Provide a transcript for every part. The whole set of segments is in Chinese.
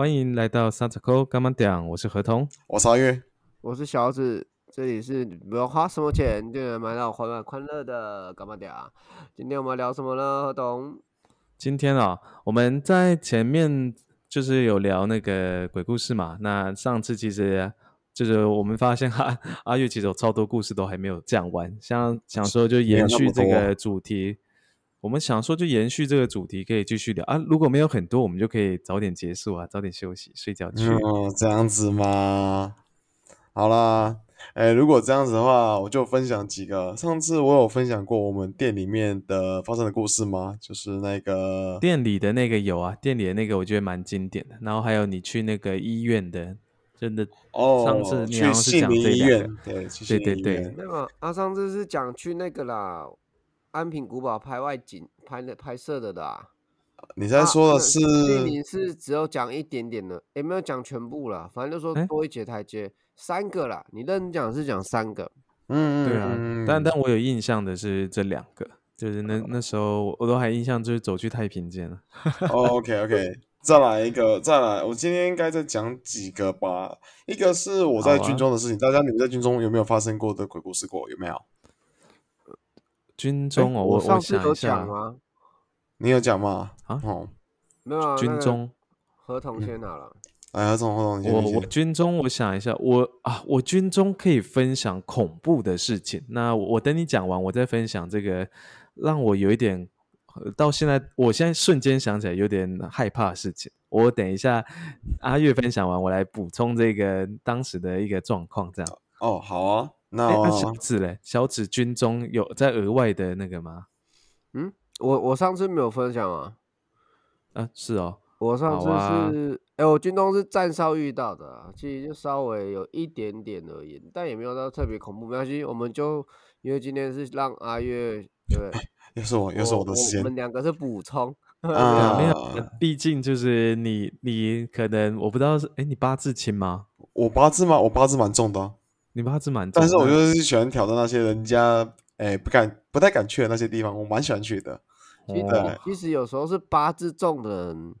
欢迎来到三十扣干嘛讲？我是合同，我是阿月，我是小紫，这里是不用花什么钱就能买到缓缓快乐的干嘛讲？今天我们聊什么呢？何同？今天啊，我们在前面就是有聊那个鬼故事嘛。那上次其实就是我们发现哈，阿月其实有超多故事都还没有讲完，像想说就延续这个主题。我们想说，就延续这个主题，可以继续聊啊。如果没有很多，我们就可以早点结束啊，早点休息睡觉去。哦，这样子吗？好啦，哎，如果这样子的话，我就分享几个。上次我有分享过我们店里面的发生的故事吗？就是那个店里的那个有啊，店里的那个我觉得蛮经典的。然后还有你去那个医院的，真的哦，上次你去是讲医院，对对对对，那个啊，上次是讲去那个啦。安平古堡拍外景拍的拍摄的啦，你在说的是？你是只有讲一点点的，也没有讲全部了。反正就说多一节台阶，三个啦。你认真讲是讲三个，嗯，对啊。但但我有印象的是这两个，就是那那时候我都还印象，就是走去太平间了。OK OK，再来一个，再来。我今天应该再讲几个吧。一个是我在军中的事情，大家你们在军中有没有发生过的鬼故事过？有没有？军中哦，我上次有讲吗？你有讲吗？啊，哦，没有啊。军中合同先好了。哎，合同合同，我我军中，我想一下，我啊，我军中可以分享恐怖的事情。那我等你讲完，我再分享这个让我有一点到现在，我现在瞬间想起来有点害怕的事情。我等一下阿月分享完，我来补充这个当时的一个状况，这样。哦，好啊。那小紫嘞？小紫军中有在额外的那个吗？嗯，我我上次没有分享啊。啊，是哦，我上次是，哎，我军中是站哨遇到的，其实就稍微有一点点而已，但也没有到特别恐怖。没关系，我们就因为今天是让阿月，对，又是我，又是我的时间，我们两个是补充 啊，没有，毕竟就是你，你可能我不知道是，哎，你八字轻吗？我八字吗？我八字蛮重的。你八字蛮，但是我就是喜欢挑战那些人家哎不敢不太敢去的那些地方，我蛮喜欢去的。其实其实有时候是八字重的人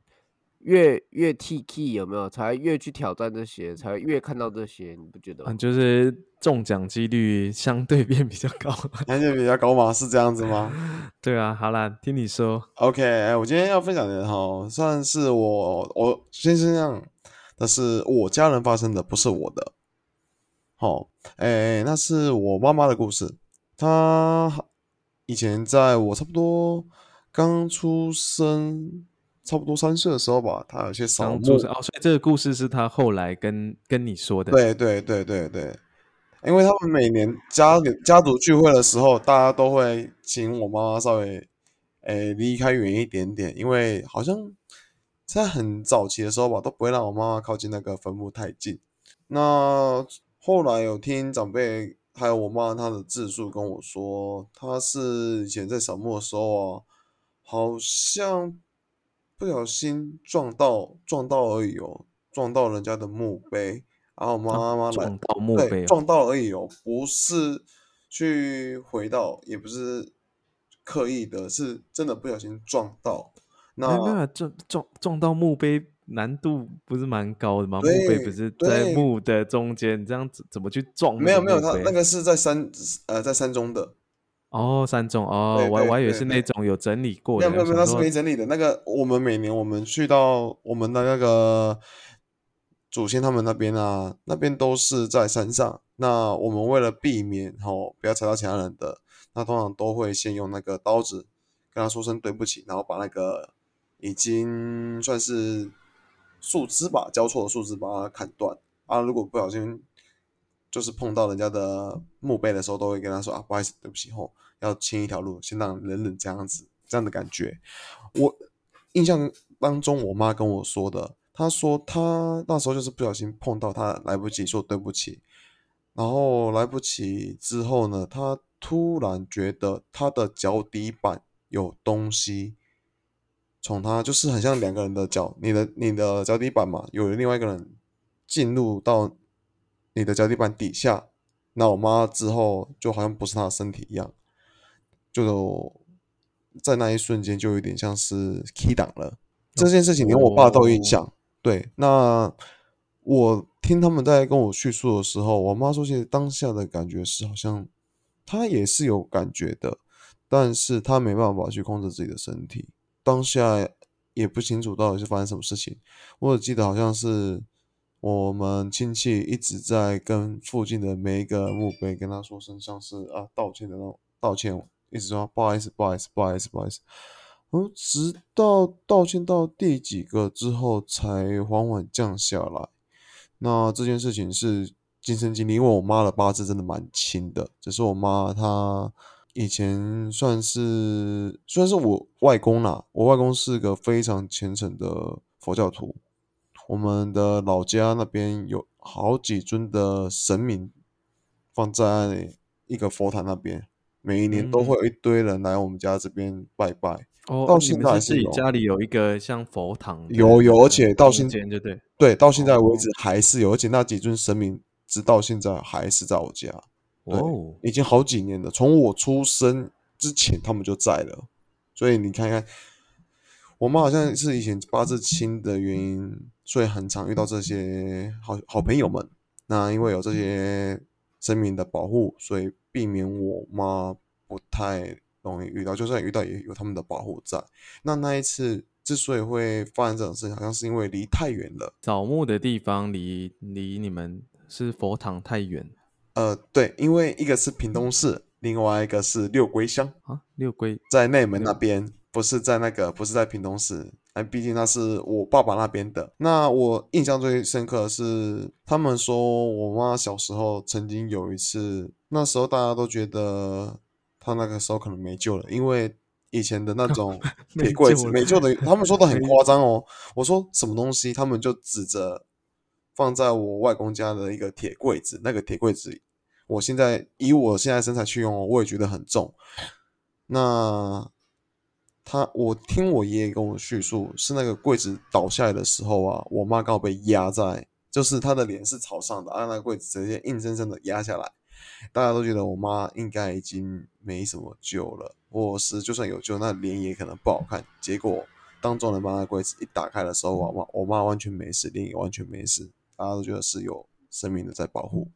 越越 T K 有没有，才越去挑战这些，才越看到这些，你不觉得？嗯，就是中奖几率相对变比较高，相对比较高嘛？是这样子吗？对啊，好啦，听你说。OK，哎，我今天要分享的哈，算是我我先这样，但是我家人发生的，不是我的。好，哎，那是我妈妈的故事。她以前在我差不多刚出生，差不多三岁的时候吧，她有些扫墓。哦，所以这个故事是她后来跟跟你说的。对对对对对，因为他们每年家家族聚会的时候，大家都会请我妈妈稍微哎离开远一点点，因为好像在很早期的时候吧，都不会让我妈妈靠近那个坟墓太近。那后来有听长辈还有我妈她的自述跟我说，她是以前在扫墓的时候啊，好像不小心撞到撞到而已哦，撞到人家的墓碑，然后妈妈来撞到墓碑，撞到而已哦，不是去回到，也不是刻意的，是真的不小心撞到。那没有撞撞撞到墓碑。难度不是蛮高的吗？墓碑不是在墓的中间，这样子怎么去撞？没有没有，他那个是在山呃在山中的。哦，山中哦，我我还以为是那种有整理过的。没有没有，那是没整理的。那个我们每年我们去到我们的那个祖先他们那边啊，那边都是在山上。那我们为了避免吼不要踩到其他人的，那通常都会先用那个刀子跟他说声对不起，然后把那个已经算是。树枝吧，交错的树枝把它砍断啊！如果不小心就是碰到人家的墓碑的时候，都会跟他说啊，不好意思，对不起，哦要清一条路，先让忍忍这样子，这样的感觉。我印象当中，我妈跟我说的，她说她那时候就是不小心碰到，她来不及说对不起，然后来不及之后呢，她突然觉得她的脚底板有东西。从他就是很像两个人的脚，你的你的脚底板嘛，有另外一个人进入到你的脚底板底下，那我妈之后就好像不是她的身体一样，就在那一瞬间就有点像是 key 档了。这件事情连我爸都有印象，对，那我听他们在跟我叙述的时候，我妈说，其实当下的感觉是好像她也是有感觉的，但是她没办法去控制自己的身体，当下也不清楚到底是发生什么事情。我只记得好像是我们亲戚一直在跟附近的每一个墓碑跟他说声像是啊道歉的那种道歉，一直说不好意思，不好意思，不好意思，不好意思。然后直到道歉到第几个之后，才缓缓降下来。那这件事情是亲身经历，因为我妈的八字真的蛮轻的，只是我妈她以前算是算是我外公啦，我外公是个非常虔诚的佛教徒。我们的老家那边有好几尊的神明放在一个佛坛那边，每一年都会有一堆人来我们家这边拜拜。哦，到现在还是有家里有一个像佛堂有有，而且到现在就对，对到现在为止还是有，而且那几尊神明直到现在还是在我家，对哦，已经好几年了。从我出生之前他们就在了，所以你看看，我们好像是以前八字亲的原因，所以很常遇到这些好好朋友们。那因为有这些生命的保护，所以避免我妈不太容易遇到，就算遇到也有他们的保护在。那那一次之所以会发生这种事情，好像是因为离太远了。扫墓的地方离离你们是佛堂太远呃，对，因为一个是屏东市，另外一个是六龟乡，啊，六龟在内门那边，不是在那个，不是在屏东市。哎，毕竟那是我爸爸那边的。那我印象最深刻的是，他们说我妈小时候曾经有一次，那时候大家都觉得她那个时候可能没救了，因为以前的那种 没铁柜子没救的，他们说的很夸张哦。我说什么东西，他们就指着放在我外公家的一个铁柜子，那个铁柜子，我现在以我现在身材去用，我也觉得很重。那他，我听我爷爷跟我叙述，是那个柜子倒下来的时候啊，我妈刚好被压在，就是她的脸是朝上的，啊，那柜子直接硬生生的压下来，大家都觉得我妈应该已经没什么救了，或是就算有救，那脸也可能不好看。结果当众人把那柜子一打开的时候，我妈我妈完全没事，脸也完全没事，大家都觉得是有生命的在保护。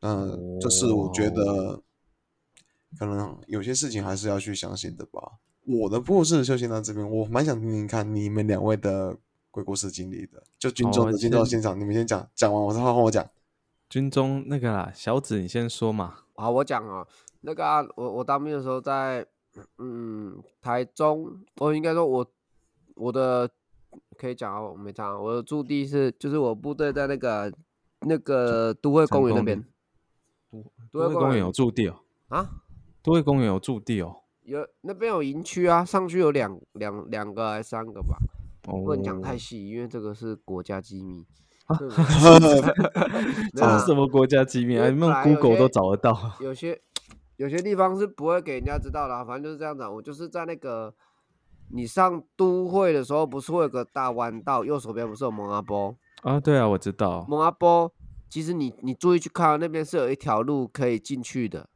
嗯，这是我觉得可能有些事情还是要去相信的吧。我的故事就先到这边，我蛮想听听看你们两位的鬼故事经历的。就军中的好军中现场，你们先讲，讲完我再换我讲。军中那个啦，小紫你先说嘛。好，我讲啊，那个啊，我我当兵的时候在嗯台中，我应该说我我的可以讲啊，我没讲啊，我的驻地是就是我部队在那个那个都会公园那边都都会公园有驻地哦，啊，都会公园有驻地哦。有那边有营区啊，上去有两两两个还是三个吧，哦，不能讲太细，因为这个是国家机密。啊 这是什么国家机密啊？因为你们本来有 Google 都找得到。有些有些地方是不会给人家知道的啊、反正就是这样子啊。我就是在那个你上都会的时候，不是会有个大弯道，右手边不是有蒙阿波？啊，对啊，我知道。蒙阿波，其实你你注意去看，那边是有一条路可以进去的，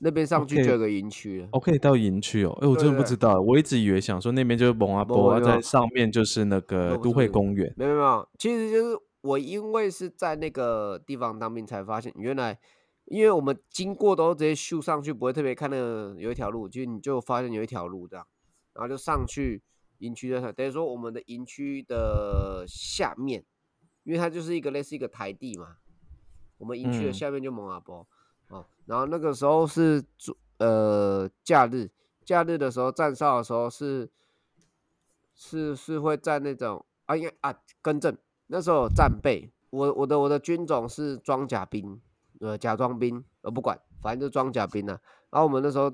那边上去就有个营区了。哦，可以到营区哦。哎，我真的不知道，我一直以为想说那边就是蒙阿波，在上面就是那个都会公园。没有没有，其实就是我因为是在那个地方当兵才发现，原来因为我们经过都直接咻上去，不会特别看那个有一条路，就你就发现有一条路这样，然后就上去营区的，等于说我们的营区的下面，因为它就是一个类似一个台地嘛，我们营区的嗯下面就蒙阿波哦，然后那个时候是主呃假日，假日的时候站哨的时候是是是会在那种啊，应该啊更正，那时候有战备，我我的我的军种是装甲兵，呃假装兵，呃不管，反正就装甲兵啊。然后我们那时候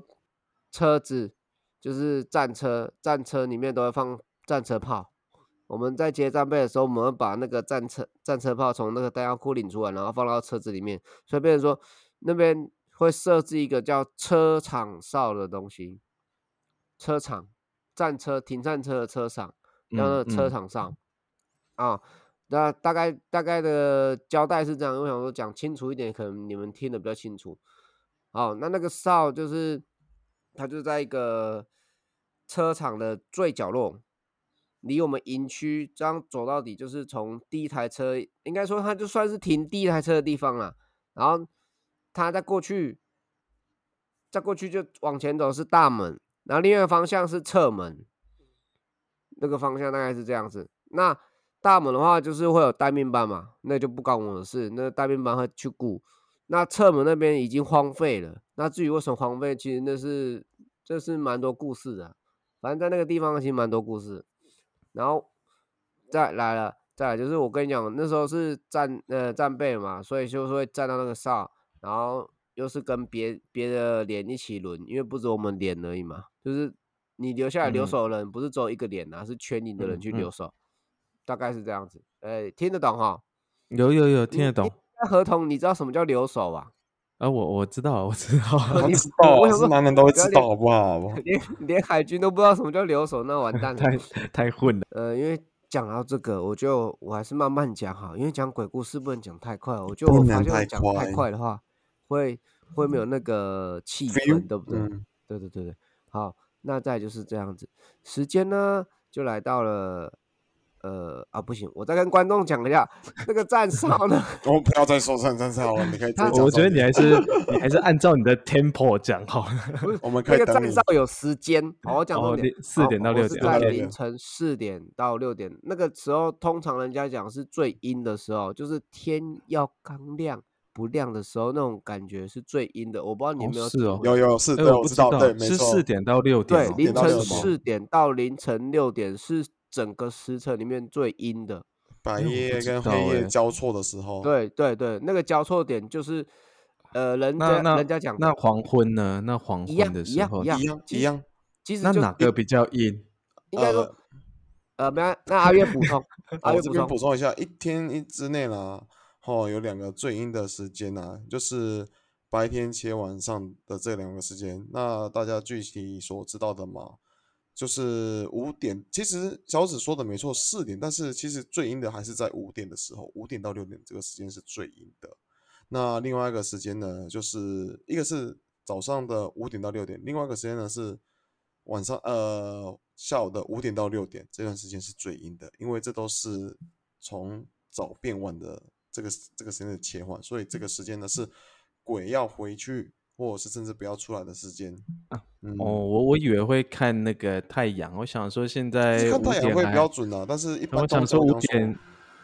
车子就是战车，战车里面都会放战车炮。我们在接战备的时候，我们会把那个战车战车炮从那个弹药库领出来，然后放到车子里面。所以变成说那边会设置一个叫车场哨的东西，车场战车停战车的车场，叫那嗯个车嗯场上啊。那大概大概的交代是这样，我想说讲清楚一点，可能你们听得比较清楚。好，那那个哨就是它就在一个车场的最角落，离我们营区这样走到底，就是从第一台车，应该说它就算是停第一台车的地方了。然后他再过去，再过去就往前走是大门，然后另外一个方向是侧门，那个方向大概是这样子。那大门的话就是会有待命班嘛，那就不关我的事，那待命班会去顾。那侧门那边已经荒废了，那至于为什么荒废，其实那是这是蛮多故事的。反正在那个地方其实蛮多故事。然后再来了，再来就是我跟你讲，那时候是战呃战备嘛，所以就是会站到那个哨，然后又是跟别别的连一起轮，因为不止我们连而已嘛，就是你留下来留守的人不是只有一个连啊，是全营的人去留守，大概是这样子。哎，听得懂哈？有有有听得懂。那合同你知道什么叫留守吧？啊，我我知道，我知道，我知道，是男人都会知道，好不好？连连海军都不知道什么叫留守，那完蛋了，太太混了。呃，因为讲到这个，我就我还是慢慢讲好，因为讲鬼故事不能讲太快，我就我发现讲太快的话，会会没有那个气氛，对不对？对对对对，好，那再就是这样子，时间呢就来到了。呃啊不行，我再跟观众讲一下那个站哨呢。我们不要再说站站哨了，你可以。我觉得你还是你还是按照你的 tempo 讲好了。我们可以。那个站哨有时间，好好讲重点。四点到六点。在凌晨四点到六点，那个时候通常人家讲是最阴的时候，就是天要刚亮不亮的时候，那种感觉是最阴的。我不知道你有没有。是哦。有有是，我不知道，对，没错。是四点到六点。对，凌晨四点到凌晨六点是。整个时辰里面最阴的，白夜跟黑夜交错的时候。对对对，那个交错点就是，呃，人家人家讲那黄昏呢？那黄昏的时候一样一样一样。其实那哪个比较阴？应该说，呃，那那阿月补充，阿月这边补充一下，一天一之内啦，哦，有两个最阴的时间呢，就是白天且晚上的这两个时间。那大家具体所知道的吗？就是五点，其实小紫说的没错，四点，但是其实最阴的还是在五点的时候，五点到六点这个时间是最阴的。那另外一个时间呢，就是一个是早上的五点到六点，另外一个时间呢是晚上呃下午的五点到六点，这段时间是最阴的，因为这都是从早变晚的这个这个时间的切换，所以这个时间呢是鬼要回去。或者是甚至不要出来的时间啊！哦，我我以为会看那个太阳，我想说现在看太阳会比较准啊，但是一般我想说五点，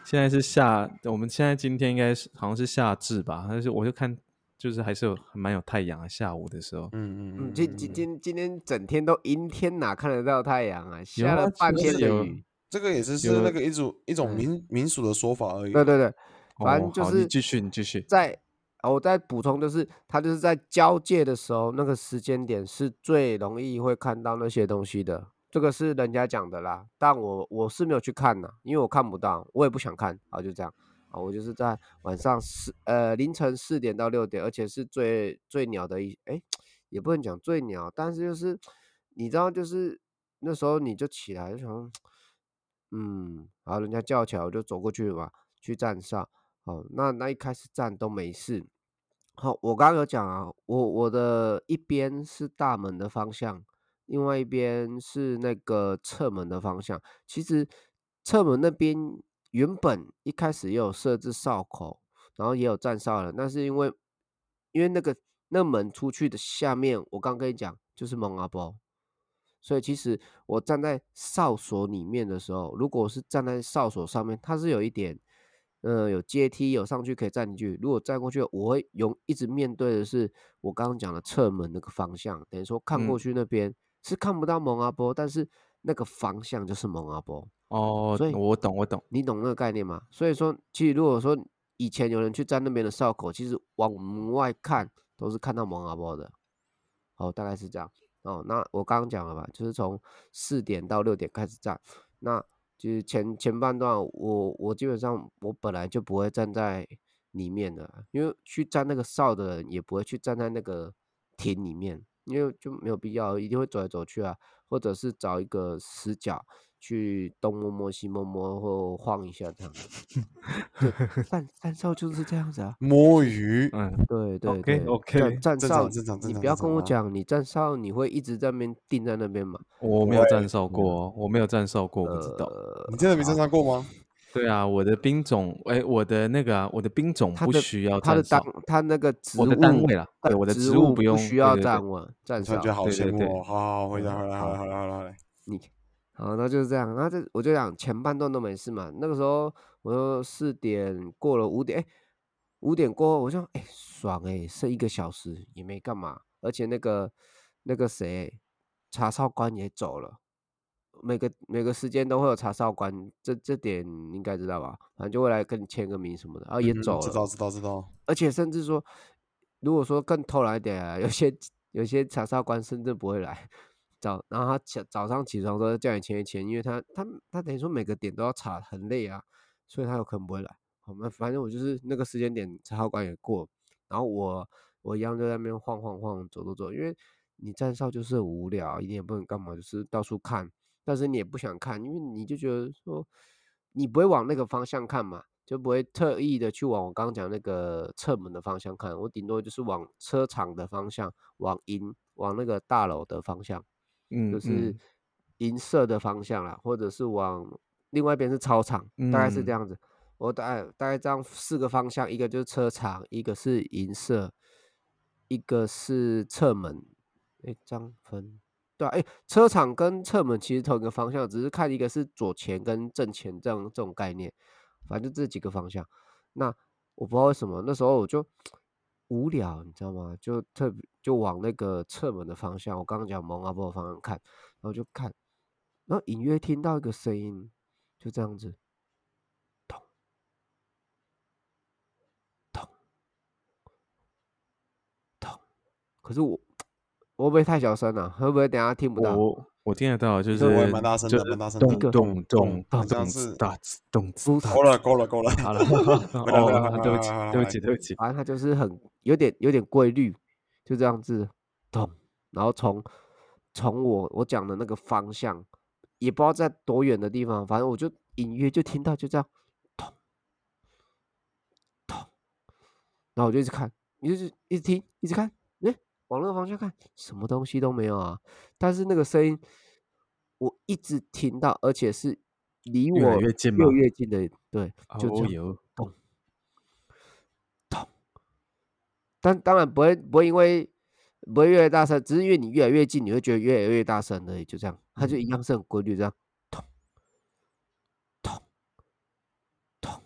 现在是夏，我们现在今天应该是好像是夏至吧？但是我就看，就是还是有蛮有太阳啊，下午的时候。嗯嗯嗯，今今今今天整天都阴天，哪看得到太阳啊？下了半天的雨，这个也是是那个一种一种民民俗的说法而已。对对对，反正就是继续你继续在。我再补充，就是它就是在交界的时候，那个时间点是最容易会看到那些东西的。这个是人家讲的啦，但我我是没有去看呢，因为我看不到，我也不想看啊，就这样啊，我就是在晚上四呃凌晨四点到六点，而且是最最鸟的一哎，也不能讲最鸟，但是就是你知道，就是那时候你就起来就想，嗯，然后人家叫起来，我就走过去嘛，去站上。哦，那那一开始站都没事。好，我刚刚有讲啊，我我的一边是大门的方向，另外一边是那个侧门的方向。其实侧门那边原本一开始也有设置哨口，然后也有站哨的，那是因为因为那个那门出去的下面，我刚跟你讲就是蒙阿波，所以其实我站在哨所里面的时候，如果是站在哨所上面，它是有一点。呃，有阶梯，有上去可以站进去。如果站过去，我会用一直面对的是我刚刚讲的侧门那个方向，等于说看过去那边是看不到蒙阿波，但是那个方向就是蒙阿波。哦，所以我懂，我懂，你懂那个概念吗？所以说，其实如果说以前有人去站那边的哨口，其实往门外看都是看到蒙阿波的。哦，大概是这样。哦，那我刚刚讲了吧，就是从四点到六点开始站，那。就是前前半段，我我基本上我本来就不会站在里面的，因为去站那个哨的人也不会去站在那个亭里面，因为就没有必要，一定会走来走去啊，或者是找一个死角去东摸摸西摸摸或晃一下这样子。就站站哨就是这样子啊。摸鱼，嗯，对对 OK，对 OK，站站哨你不要跟我讲，你站哨你会一直在那边定在那边嘛？我没有会站哨过哦，我没有站哨过，我不知道。呃，你真的没站哨过吗？对啊，我的兵种，哎，我的那个啊，我的兵种不需要他的单，他那个职务我的单位啦，对，我的职职务不用需要站稳站哨突然觉。得好对对对羡慕哦。好好好，回来回来回来回来回来回来。你好，那就是这样。那这我就讲前半段都没事嘛。那个时候我说四点过了五点，哎，五点过后我就哎爽哎，剩一个小时也没干嘛，而且那个那个谁查哨官也走了。每个每个时间都会有查哨官，这这点你应该知道吧？反正就会来跟你签个名什么的，然后也嗯走了。知道知道知道。而且甚至说，如果说更偷懒一点啊，有些有些查哨官甚至不会来早，然后他起早上起床都叫你签一签，因为他他他等于说每个点都要查，很累啊，所以他有可能不会来。好，那反正我就是那个时间点查哨官也过，然后我我一样就在那边晃晃晃走走走，因为你站哨就是很无聊，一点也不能干嘛，就是到处看，但是你也不想看，因为你就觉得说你不会往那个方向看嘛，就不会特意的去往我刚刚讲那个侧门的方向看，我顶多就是往车厂的方向，往银往那个大楼的方向，嗯，就是嗯银色的方向啦，或者是往另外一边是操场，大概是这嗯样子。我大概大概这样四个方向，一个就是车场，一个是银色，一个是侧门。哎，这样分对啊，哎，车场跟侧门其实同一个方向，只是看一个是左前跟正前这样这种概念，反正这几个方向。那我不知道为什么那时候我就无聊，你知道吗？就特别就往那个侧门的方向，我刚刚讲蒙阿波的方向看，然后就看，然后隐约听到一个声音，就这样子，咚咚咚。可是我 会不会太小声了、会不会等下听不到？我听得到，就这我也是蛮大声的就是蛮大声的咚咚咚好咚咚像是哒子咚子不哒够了够了够 了。好了，对不起，对不起，对不起，反正他就是很有点有点规律，就这样子咚，然后从从我我讲的那个方向，也不知道在多远的地方，反正我就隐约就听到就这样咚咚，然后我就一直看，一直一直听，一直看，哎，往那个方向看，什么东西都没有啊，但是那个声音我一直听到，而且是离我越近越越近的，对，就这样。但当然不会不会因为不会越来越大声，只是因为你越来越近，你会觉得越来越大声而已，就这样，它就一样是很规律这样，咚咚咚，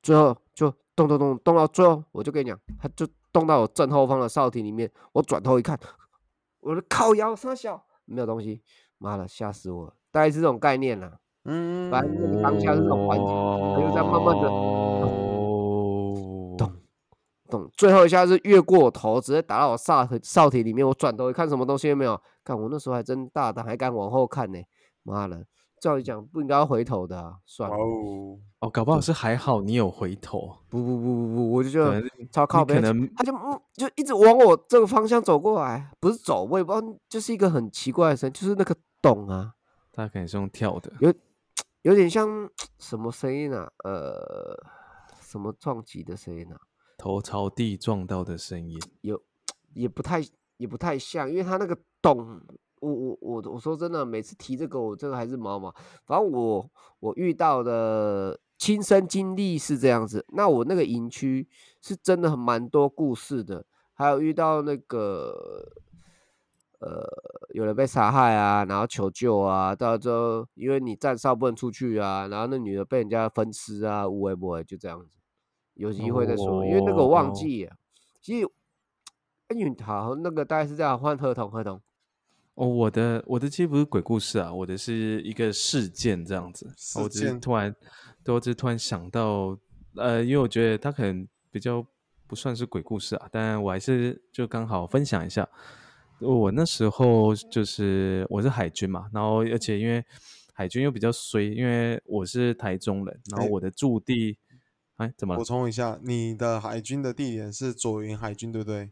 最后就咚咚咚咚到最后，我就跟你讲，它就动到我正后方的哨亭里面，我转头一看，我的靠腰三小没有东西，妈的吓死我了，大概是这种概念啦。嗯，反正那个当下是这种环境它就在慢慢地哦，咚咚，最后一下是越过我头，直接打到我哨哨体里面。我转头一看，什么东西都没有。看我那时候还真大胆，还敢往后看呢。妈的，照理讲不应该要回头的啊，算了，哦，哦，搞不好是还好你有回头，不不不不不，我就觉可能得超靠背，可能他就嗯就一直往我这个方向走过来，不是走，我也不知道，就是一个很奇怪的声，就是那个咚啊，他可能是用跳的，有点像什么声音啊？呃，什么撞击的声音啊？头朝地撞到的声音。有也不太也不太像，因为他那个咚，我我我我说真的，每次提这个我这个还是毛毛。反正我我遇到的亲身经历是这样子，那我那个营区是真的很蛮多故事的，还有遇到那个呃有人被杀害啊，然后求救啊，到最后因为你站哨不能出去啊，然后那女的被人家分尸啊，无为不为就这样子。有机会再说，因为那个我忘哦记了。其实，哎，你好，那个大概是这样，换合同，合同。哦，我的我的其实不是鬼故事啊，我的是一个事件这样子。事我只是件突然，对我只是突然想到，呃，因为我觉得它可能比较不算是鬼故事啊，但我还是就刚好分享一下。我那时候就是我是海军嘛，然后而且因为海军又比较衰，因为我是台中人，然后哎我的驻地，哎，怎么补？充一下，你的海军的地点是左营海军，对不对？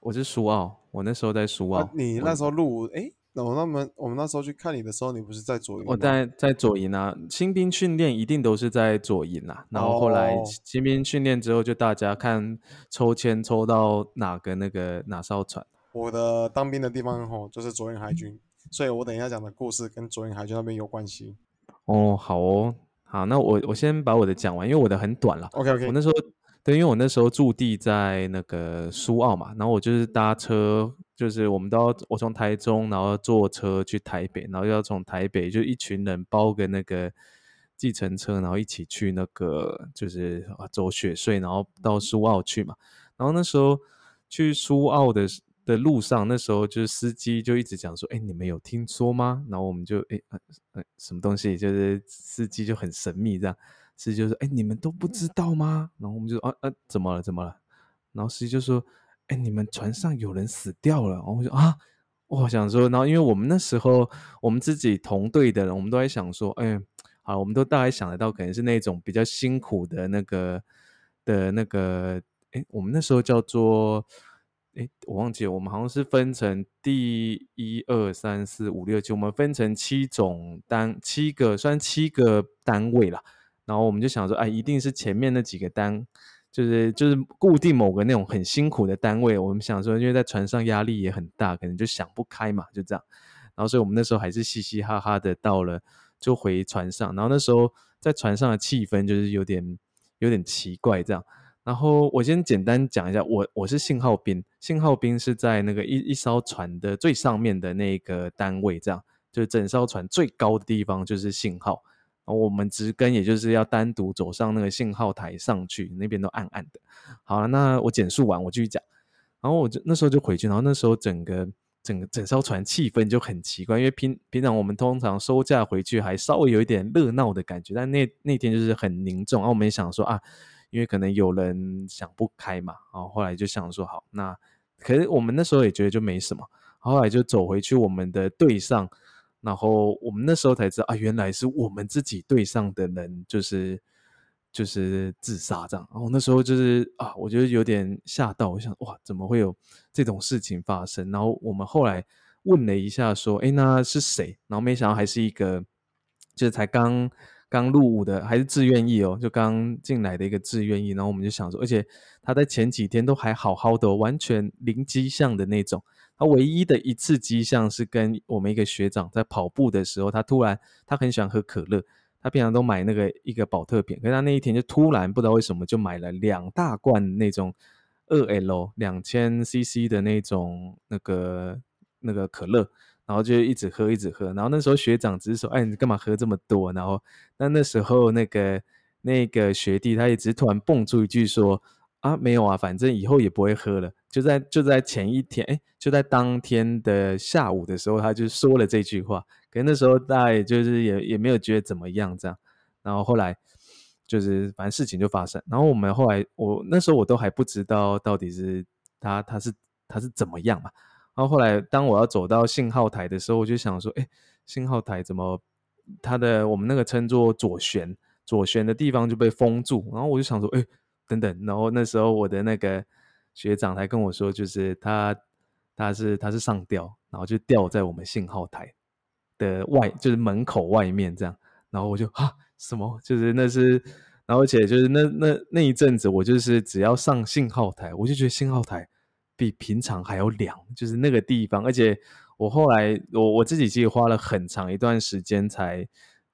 我是苏澳，我那时候在苏澳啊，，你那时候入伍，哎，那我那么我们那时候去看你的时候，你不是在左营吗？我在在左营啊，新兵训练一定都是在左营啊。然后后来哦新兵训练之后，就大家看抽签抽到哪个那个哪艘船。我的当兵的地方吼，就是左营海军，所以我等一下讲的故事跟左营海军那边有关系。哦，好哦，好，那我我先把我的讲完，因为我的很短了。OK OK，我那时候对，因为我那时候驻地在那个苏澳嘛，然后我就是搭车，就是我们都要我从台中，然后坐车去台北，然后要从台北就一群人包个那个计程车，然后一起去那个就是啊走雪隧，然后到苏澳去嘛。然后那时候去苏澳的的路上，那时候就是司机就一直讲说：“哎，你们有听说吗？”然后我们就哎呃呃什么东西，就是司机就很神秘这样。司机就说：“哎，你们都不知道吗？”然后我们就说：“啊啊，怎么了？怎么了？”然后司机就说：“哎，你们船上有人死掉了。”然后我就啊，我想说，然后因为我们那时候我们自己同队的人，我们都在想说，哎，好，我们都大概想得到，可能是那种比较辛苦的那个的那个，哎，我们那时候叫做。哎，我忘记了，我们好像是分成第一二三四五六七，我们分成七种单，七个算七个单位啦。然后我们就想说，哎，一定是前面那几个单，就是就是固定某个那种很辛苦的单位。我们想说，因为在船上压力也很大，可能就想不开嘛，就这样。然后所以我们那时候还是嘻嘻哈哈的到了，就回船上。然后那时候在船上的气氛就是有点有点奇怪这样。然后我先简单讲一下，我我是信号兵，信号兵是在那个一一艘船的最上面的那个单位，这样就是整艘船最高的地方就是信号，我们直跟也就是要单独走上那个信号台上去，那边都暗暗的。好了，那我简述完，我继续讲。然后我就那时候就回去，然后那时候整个整个整艘船气氛就很奇怪，因为平平常我们通常收假回去还稍微有一点热闹的感觉，但那那天就是很凝重。然后我们也想说啊。因为可能有人想不开嘛，然后后来就想说好，那可是我们那时候也觉得就没什么，后来就走回去我们的队上，然后我们那时候才知道啊，原来是我们自己队上的人就是就是自杀这样，然后那时候就是啊，我觉得有点吓到，我想哇，怎么会有这种事情发生？然后我们后来问了一下，说，哎，那是谁？然后没想到还是一个，就是才刚。刚入伍的还是志愿役哦，就刚进来的一个志愿役，然后我们就想说，而且他在前几天都还好好的，完全零迹象的那种。他唯一的一次迹象是跟我们一个学长在跑步的时候，他突然他很喜欢喝可乐，他平常都买那个一个保特瓶，可是他那一天就突然不知道为什么就买了两大罐那种二 L 两千 CC 的那种那个那个可乐。然后就一直喝，一直喝。然后那时候学长只是说：“哎，你干嘛喝这么多？”然后那那时候那个那个学弟他也只突然蹦出一句说：“啊，没有啊，反正以后也不会喝了。”就在就在前一天，哎，就在当天的下午的时候，他就说了这句话。可是那时候大家也就是也也没有觉得怎么样这样。然后后来就是反正事情就发生。然后我们后来我那时候我都还不知道到底是他他是他是怎么样嘛。然后后来，当我要走到信号台的时候，我就想说：“哎，信号台怎么它的我们那个称作左旋左旋的地方就被封住？”然后我就想说：“哎，等等。”然后那时候我的那个学长还跟我说：“就是他他是他是上吊，然后就吊在我们信号台的外，就是门口外面这样。”然后我就啊什么？就是那是，然后而且就是那那那一阵子，我就是只要上信号台，我就觉得信号台。比平常还要凉，就是那个地方，而且我后来我我自己其实花了很长一段时间才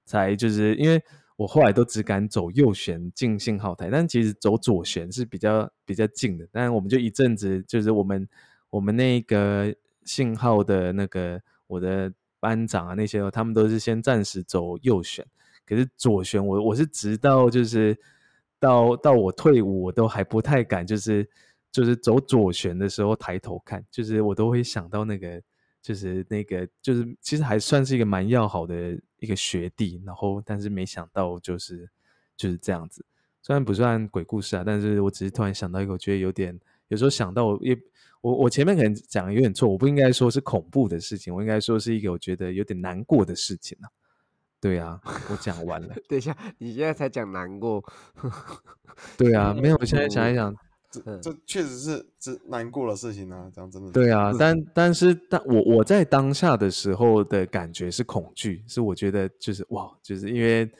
才就是因为我后来都只敢走右旋进信号台，但其实走左旋是比较比较近的。但我们就一阵子就是我们我们那个信号的那个我的班长啊那些，他们都是先暂时走右旋，可是左旋我我是直到就是到到我退伍我都还不太敢就是。就是走左旋的时候抬头看，就是我都会想到那个，就是那个，就是其实还算是一个蛮要好的一个学弟，然后但是没想到就是就是这样子，虽然不算鬼故事啊，但是我只是突然想到一个，我觉得有点有时候想到也我我前面可能讲的有点错，我不应该说是恐怖的事情，我应该说是一个我觉得有点难过的事情啊。对啊，我讲完了。等一下，你现在才讲难过。对啊，没有，我现在想一想。这嗯这确实是这难过的事情啊，这样真的。对啊，但但是但我我在当下的时候的感觉是恐惧，是我觉得就是哇，就是因为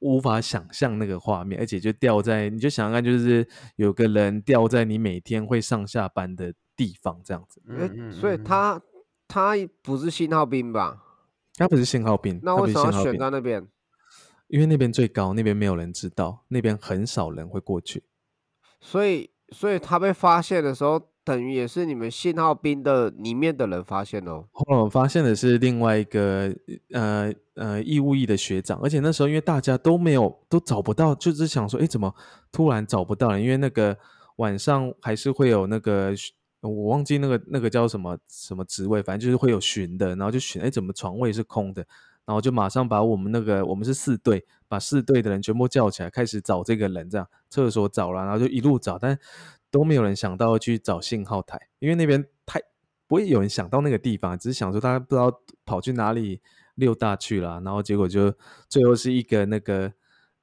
无法想象那个画面，而且就掉在你就想想看，就是有个人掉在你每天会上下班的地方这样子。诶嗯嗯，所以嗯他他不是信号兵吧？他不是信号兵，那为什么要选在那边？因为那边最高，那边没有人知道，那边很少人会过去。所以所以他被发现的时候，等于也是你们信号兵的里面的人发现哦。后来我发现的是另外一个呃呃义务役的学长，而且那时候因为大家都没有都找不到，就是想说，哎，怎么突然找不到了？因为那个晚上还是会有那个我忘记那个那个叫什么什么职位，反正就是会有巡的，然后就巡，哎，怎么床位是空的？然后就马上把我们那个我们是四队，把四队的人全部叫起来，开始找这个人，这样厕所找了，然后就一路找，但都没有人想到去找信号台，因为那边太不会有人想到那个地方，只是想说大家不知道跑去哪里溜达去了，然后结果就最后是一个那个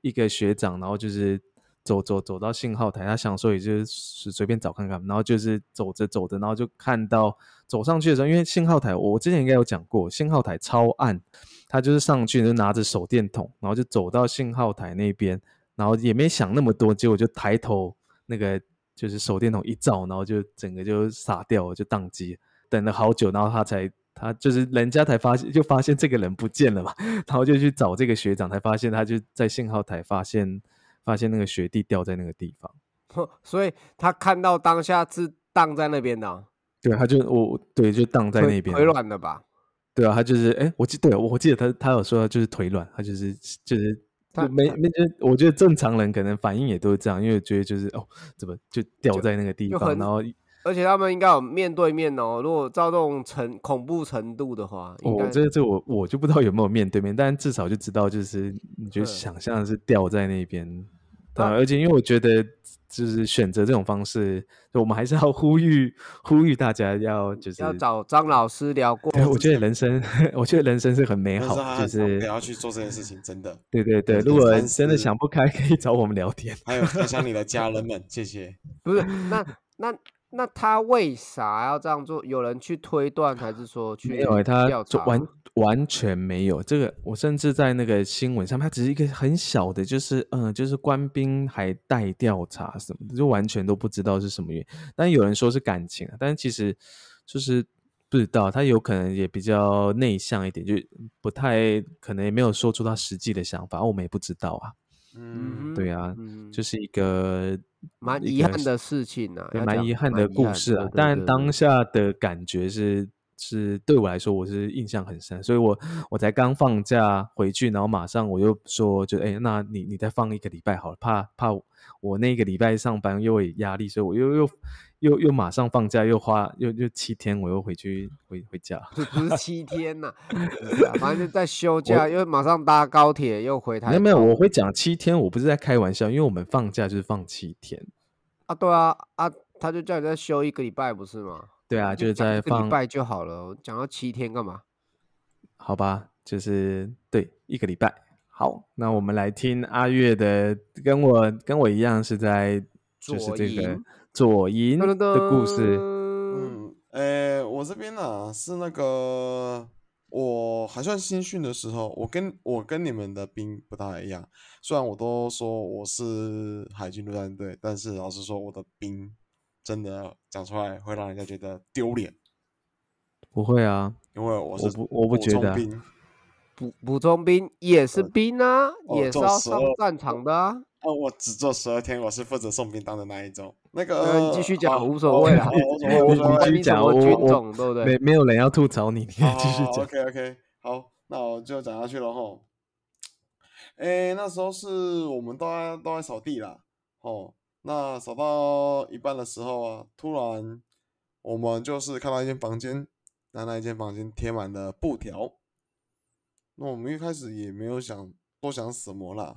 一个学长，然后就是走走走到信号台，他想说也就是随便找看看，然后就是走着走着，然后就看到走上去的时候，因为信号台我之前应该有讲过，信号台超暗，他就是上去就拿着手电筒，然后就走到信号台那边，然后也没想那么多，结果就抬头那个就是手电筒一照，然后就整个就傻掉了，就宕机，等了好久，然后他才他就是人家才发现，就发现这个人不见了嘛，然后就去找这个学长，才发现他就在信号台发现发现那个雪地掉在那个地方，所以他看到当下是荡在那边的哦，对，他就我对就荡在那边，腿软了吧？对啊，他就是哎，我记对我记得他他有说就是腿软，他就是就是他没没就我觉得正常人可能反应也都是这样，因为觉得就是哦怎么就掉在那个地方，然后而且他们应该有面对面哦。如果照这种程恐怖程度的话，我这这我我就不知道有没有面对面，但至少就知道就是你就嗯想象是掉在那边，对啊、而且因为我觉得就是选择这种方式，就我们还是要呼吁 呼吁大家要就是要找张老师聊过。对，我觉得人生，我觉得人生是很美好，就是不要去做这件事情，真的。对对对，如果生真的想不开，可以找我们聊天。还有分享你的家人们，谢谢。不是，那那那他为啥要这样做？有人去推断，还是说去没有欸，他调查？就完完全没有这个。我甚至在那个新闻上面，它只是一个很小的，就是嗯，就是官兵还待调查什么的，就完全都不知道是什么原因。但有人说是感情啊，但是其实就是不知道，他有可能也比较内向一点，就不太可能也没有说出他实际的想法，我们也不知道啊。嗯，对啊，嗯，就是一个蛮遗憾的事情啊，蛮遗憾的故事啊。但对当下的感觉是是对我来说，我是印象很深，所以我我才刚放假回去，然后马上我又说，就哎，那你你再放一个礼拜好了，怕怕我那个礼拜上班又有压力，所以我又又又又马上放假，又花又又七天，我又回去回回家。不不是 七天呐、反正就在休假，又马上搭高铁又回台没有没有，我会讲七天，我不是在开玩笑，因为我们放假就是放七天。啊，对啊啊，他就叫你再休一个礼拜，不是吗？对啊，就是在放个礼拜就好了，讲到七天干嘛？好吧，就是对一个礼拜。好，那我们来听阿月的，跟我跟我一样是在就是这个营左营的故事。嗯，诶，我这边呢、是那个我还算新训的时候，我跟我跟你们的兵不太一样，虽然我都说我是海军陆战队，但是老实说，我的兵真的讲出来会让人家觉得丢脸，不会啊，因为我是我不我不补觉得补补充兵也是呃兵啊，哦也是要上战场的啊。哦，我只做十二天，我是负责送兵当的那一种。那个，呃你继续讲好无所谓啦好无所谓，你。继续讲我我军种，对不没对？没有人要吐槽你，你继续讲。OK OK，好，那我就讲下去了吼。诶，那时候是我们都在都在扫地啦，哦，那扫到一半的时候啊，突然我们就是看到一间房间，那那一间房间贴满了布条。那我们一开始也没有想多想什么啦，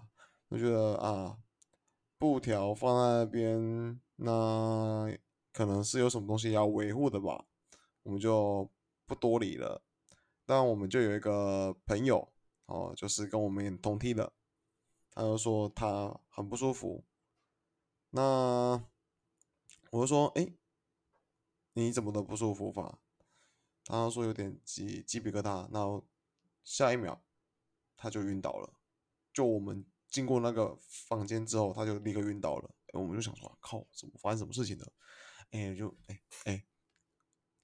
就觉得啊，布条放在那边，那可能是有什么东西要维护的吧，我们就不多理了。但我们就有一个朋友哦，就是跟我们同梯的，他就说他很不舒服。那我就说，哎，你怎么都不舒服吧？他说有点鸡鸡皮疙瘩，然后下一秒他就晕倒了。就我们经过那个房间之后，他就立刻晕倒了。我们就想说，靠，怎么发生什么事情了？哎，就哎哎，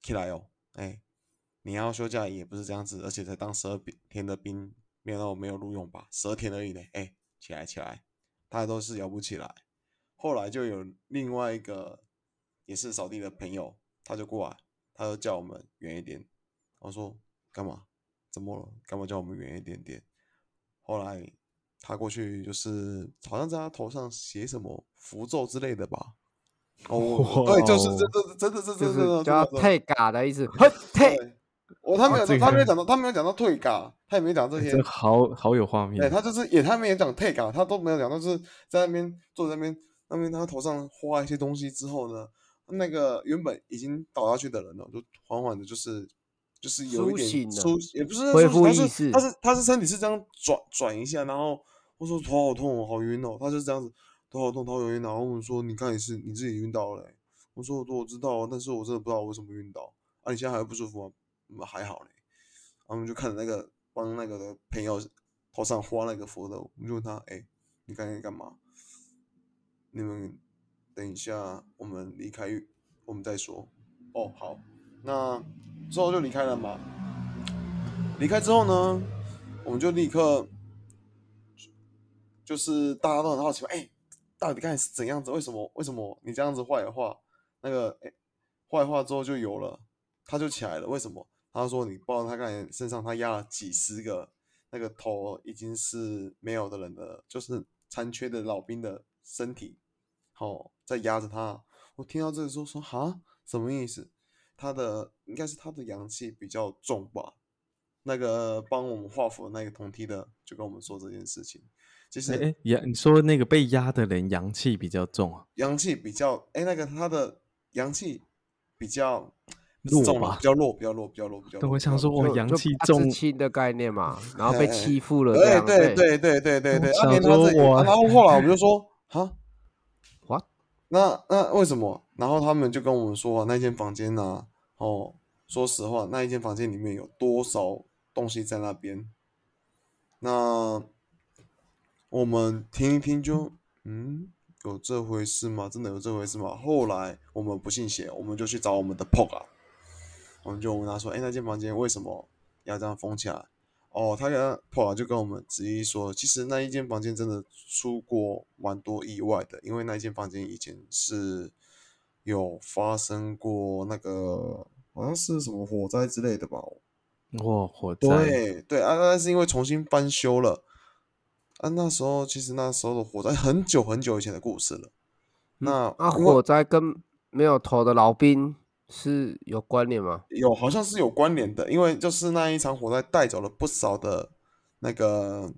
起来哦，哎，你要休假也不是这样子，而且才当十二天的兵，没有没有录用吧？十二天而已呢，哎，起来起来，他都是摇不起来。后来就有另外一个也是扫地的朋友，他就过来，他就叫我们远一点。我说干嘛？怎么了？干嘛叫我们远一点点？后来他过去就是好像在他头上写什么符咒之类的吧。哦，对，就是真的，真的，真的，真的叫退嘎的意思。退，我他没有，他没有讲到，他没有讲到退嘎，他也没讲这些。好好有画面。对，他就是也他没有讲退嘎，他都没有讲，就是在那边坐在那边。那边他头上画一些东西之后呢，那个原本已经倒下去的人呢，就缓缓的，就是就是有一点出，也不是恢复意识，他是他是身体是这样转转一下，然后我说头好痛，好晕哦，他就这样子头好痛，头好晕，然后我们说你看你是你自己晕倒了，我说我说我知道，但是我真的不知道我为什么晕倒，啊你现在还不舒服吗？还好嘞，然后我们就看着那个帮那个的朋友头上画那个符的，我们就问他，哎，你刚才干嘛？你们等一下，我们离开，我们再说。哦，好，那之后就离开了嘛。离开之后呢，我们就立刻，就是大家都很好奇嘛。哎，到底刚才是怎样子？为什么？为什么你这样子坏话？那个，哎，坏话之后就有了，他就起来了。为什么？他说你抱他刚才身上他压了几十个，那个头已经是没有的人的，就是残缺的老兵的。身体，好，在压着他。我听到这个时候说：“哈，什么意思？他的应该是他的阳气比较重吧？”那个帮我们画符的那个同梯的就跟我们说这件事情。就是，哎，阳，你说那个被压的人阳气比较重啊？阳气比较，哎，那个他的阳气比较弱吧？比较弱，比较弱，比较弱，比较弱。我想说，我阳气重轻的概念嘛，然后被 欺负了，对对对对对对对。想说我，然后后来我们就说。哈，what？那那为什么？然后他们就跟我们说，那间房间呢？哦，说实话，那一间房间里面有多少东西在那边？那我们听一听，就嗯，有这回事吗？真的有这回事吗？后来我们不信邪，我们就去找我们的 POG 啊，我们就问他说：“哎，那间房间为什么要这样封起来？”哦，他跟破就跟我们直接说，其实那一间房间真的出过蛮多意外的，因为那一间房间以前是有发生过那个好像是什么火灾之类的吧？哇，火灾！对对啊，那是因为重新翻修了啊。那时候其实那时候的火灾很久很久以前的故事了。那啊火灾跟没有头的老兵。是有关联吗？有，好像是有关联的，因为就是那一场火灾带走了不少的那个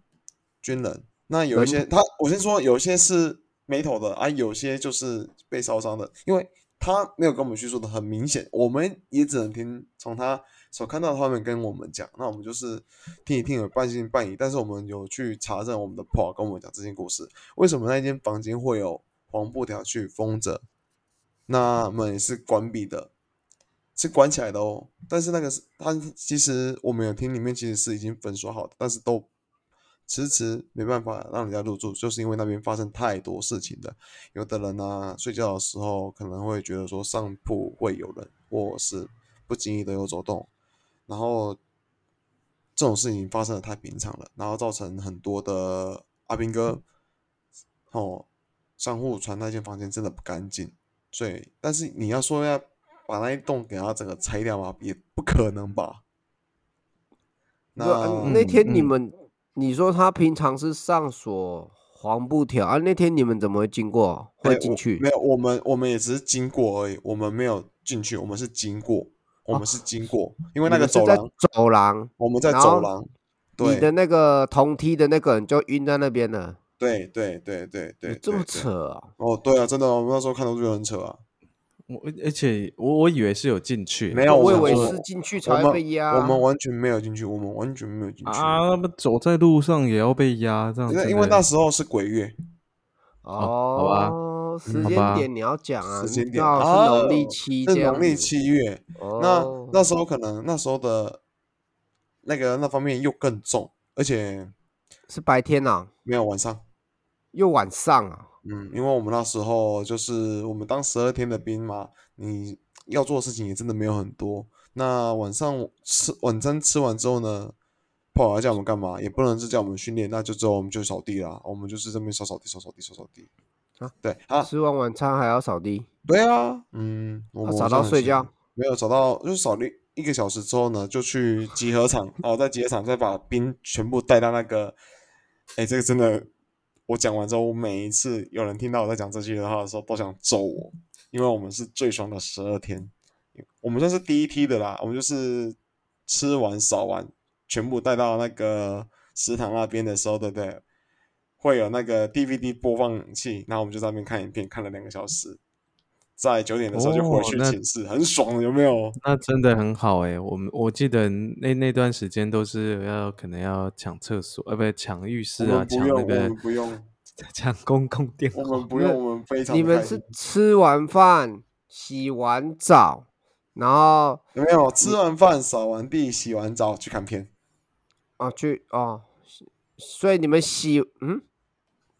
军人。那有一些他，我先说，有些是没头的啊，有些就是被烧伤的。因为他没有跟我们叙述的很明显，我们也只能听从他所看到的画面跟我们讲。那我们就是听一听，有半信半疑。但是我们有去查证我们的 PO 跟我们讲这件故事，为什么那间房间会有黄布条去封着？那门是关闭的。是关起来的哦，但是那个是它其实我们有听里面其实是已经粉刷好的，但是都迟迟没办法让人家入住，就是因为那边发生太多事情了。有的人呢睡觉的时候可能会觉得说上铺会有人，或是不经意的有走动，然后这种事情发生的太平常了，然后造成很多的阿兵哥哦，商户传那间房间真的不干净，所以但是你要说要。把那一栋给他整个拆掉吗？也不可能吧。那那天你们，你说他平常是上锁黄布条啊？那天你们怎么会经过？会进去？没有，我们我们也只是经过而已，我们没有进去，我们是经过，我们是经过，因为那个走廊，走廊，我们在走廊。你的那个同梯的那个人就晕在那边了。对对对对对，这么扯啊！哦，对啊，真的，我们那时候看到就很扯啊。我而且我我以为是有进去，没有，我以为是进去才会被压。我们完全没有进去，我们完全没有进去啊！那么走在路上也要被压这样？因为因为那时候是鬼月哦，好吧。哦，时间点你要讲啊，时间点是农历哦七是农历。七月，哦，那那时候可能那时候的那个那方面又更重，而且是白天呐、没有晚上。又晚上啊。嗯，因为我们那时候就是我们当十二天的兵嘛，你要做的事情也真的没有很多。那晚上吃晚餐吃完之后呢，炮友要叫我们干嘛？也不能是叫我们训练，那就之后我们就扫地啦。我们就是这边扫扫地、扫扫地、扫扫地。啊，对啊，吃完晚餐还要扫地，对啊，嗯，我们啊扫到睡觉，没有扫到，就是扫地一个小时之后呢，就去集合场，然后在集合场再把兵全部带到那个，哎，这个真的，我讲完之后，我每一次有人听到我在讲这句话的时候，都想揍我，因为我们是最爽的十二天，我们算是第一批的啦，我们就是吃完扫完，全部带到那个食堂那边的时候，对不对？会有那个 DVD 播放器，然后我们就在那边看影片，看了两个小时，在九点的时候就回去寝室，很爽，有没有？那真的很好哎、我们我记得那那段时间都是要可能要抢厕所，呃，不是抢浴室啊，抢那个不用，抢公共电我话。们不用，我们非常你们是吃完饭、洗完澡，然后有没有？吃完饭、扫完地、洗完澡去看片。啊去哦，所以你们洗嗯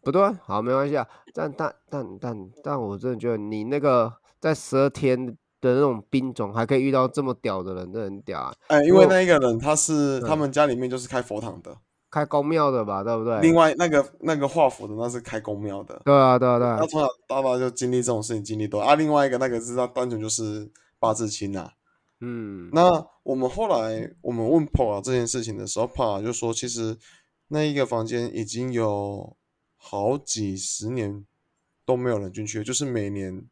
不对，好没关系啊。但但但但但我真的觉得你那个在十二天的那种兵种还可以遇到这么屌的人，真的很屌啊！哎，因为那一个人他是他嗯们家里面就是开佛堂的，开公庙的吧，对不对？另外那个那个画符的那是开公庙的。对啊对啊对啊他，从小到大就经历这种事情经历多啊。另外一个那个是他单纯就是八字亲啊。嗯，那我们后来我们问 Paul 这件事情的时候，Paul 就说，其实那一个房间已经有好几十年都没有人进去，就是每年